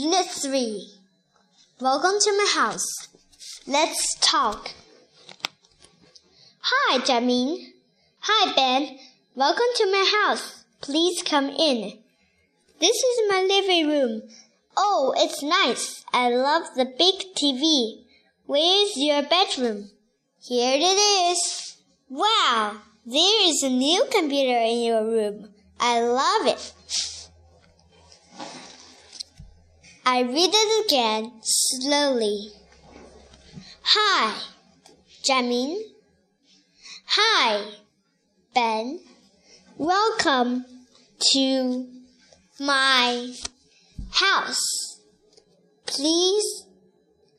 Unit 3. Welcome to my house. Let's talk. Hi, Jamin. Hi, Ben. Welcome to my house. Please come in. This is my living room. Oh, it's nice. I love the big TV. Where's your bedroom? Here it is. Wow, there is a new computer in your room. I love it. I read it again slowly. Hi, Jamin. Hi, Ben. Welcome to my house. Please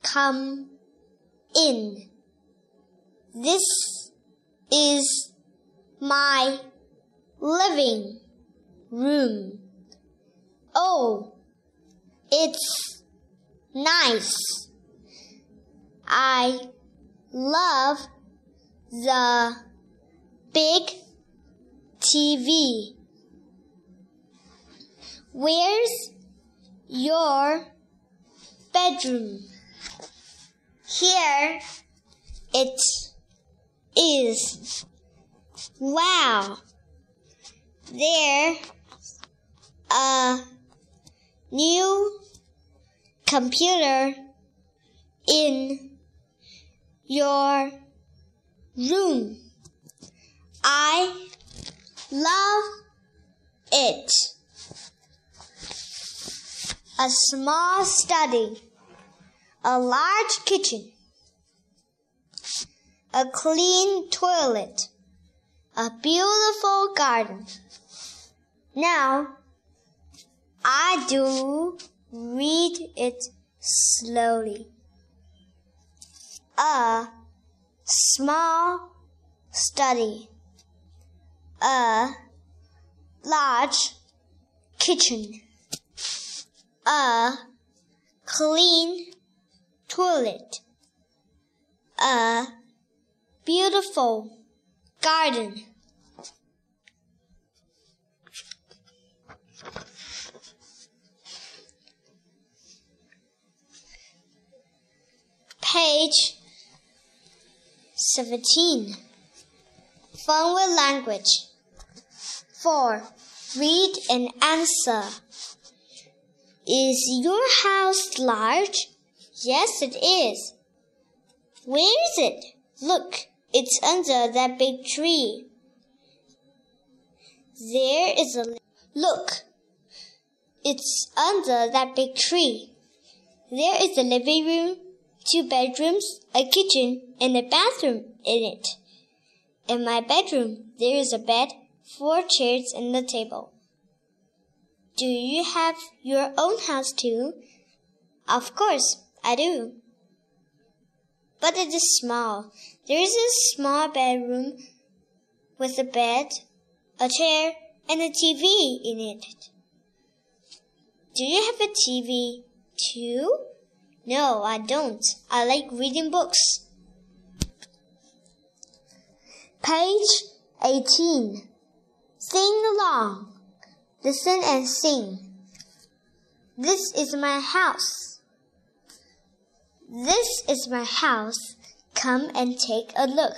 come in. This is my living room. Oh, it's nice. I love the big TV. Where's your bedroom? Here it is. Wow. There a new computer in your room. I love it. A small study, a large kitchen, a clean toilet, a beautiful garden. Now, I do read it slowly. A small study. A large kitchen. A clean toilet. A beautiful garden. Page 17. Fun with language. 4. Read and answer. Is your house large? Yes, it is. Where is it? Look, it's under that big tree. There is a look. It's under that big tree. There is a living room two bedrooms, a kitchen, and a bathroom in it. In my bedroom, there is a bed, four chairs, and a table. Do you have your own house too? Of course, I do. But it is small. There is a small bedroom with a bed, a chair, and a TV in it. Do you have a TV too? No, I don't. I like reading books. Page 18. Sing along. Listen and sing. This is my house. This is my house. Come and take a look.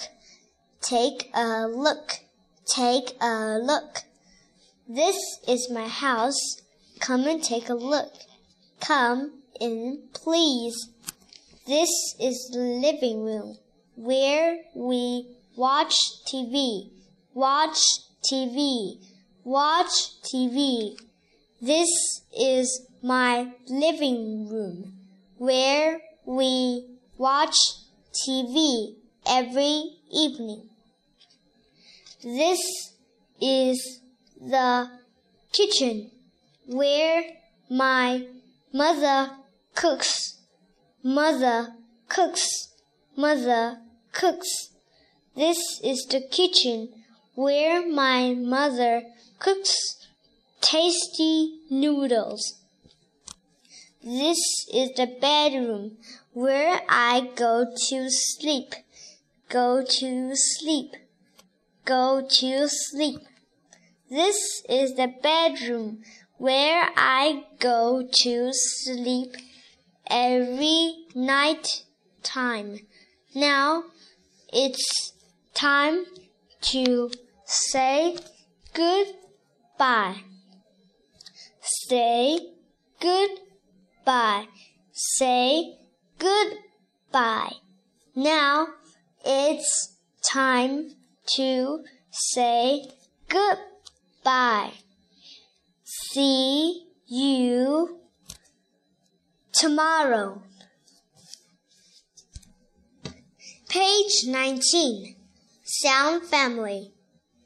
Take a look. Take a look. This is my house. Come and take a look. Come in, please. This is the living room where we watch TV. Watch TV. Watch TV. This is my living room where we watch TV every evening. This is the kitchen where my mother cooks, mother cooks, mother cooks. This is the kitchen where my mother cooks tasty noodles. This is the bedroom where I go to sleep. Go to sleep. Go to sleep. This is the bedroom where I go to sleep every night time. Now it's time to say goodbye. Say goodbye. Say goodbye. Now it's time to say goodbye. See you tomorrow. Page 19. Sound family.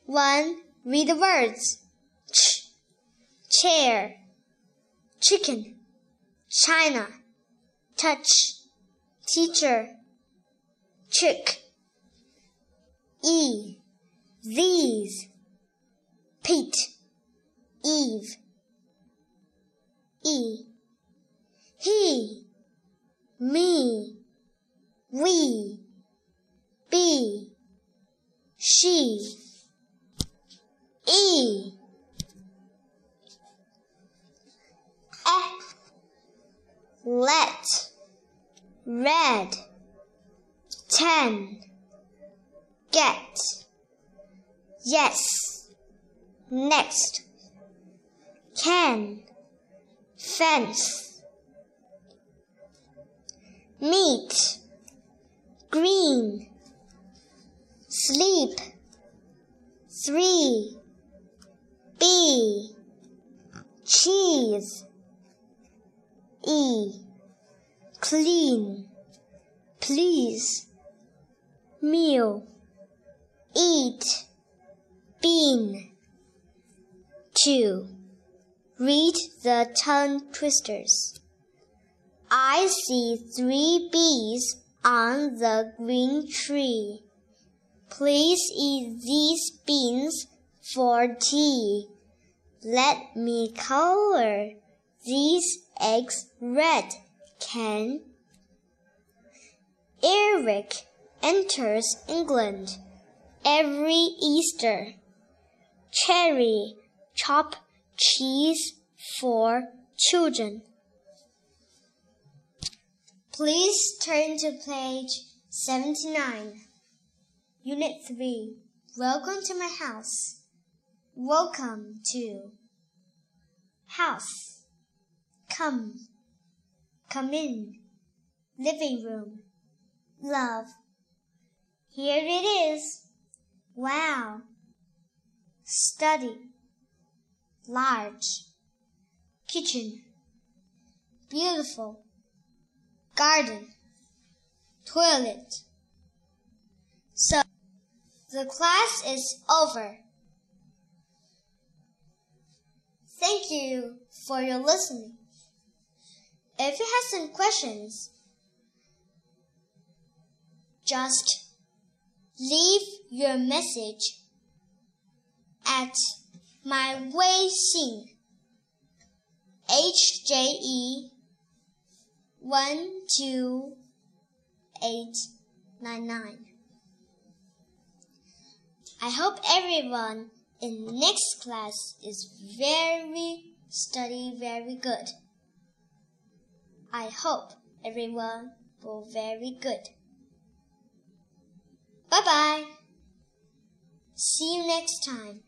1. Read the words. Ch, chair, chicken, china, touch, teacher, chick. E, these, Pete, Eve, E, we, be, she, E, let, red, ten, get, yes, next, can, fence, meat, green, sleep, three, B, cheese, E, clean, please, meal, eat, bean. 2. Read the tongue twisters. I see three bees on the green tree. Please eat these beans for tea. Let me color these eggs red. Can Eric enters England every Easter. Cherry, chop cheese for children. Please turn to page 79. Unit 3. Welcome to my house. Welcome to house. Come. Come in. Living room. Love. Here it is. Wow. Study. Large. Kitchen. Beautiful. Garden. Toilet. So, the class is over. Thank you for your listening. If you have some questions, just leave your message at my Weixin HJE one two eight nine nine. I hope everyone in next class is very study very good. I hope everyone will very good. Bye bye. See you next time.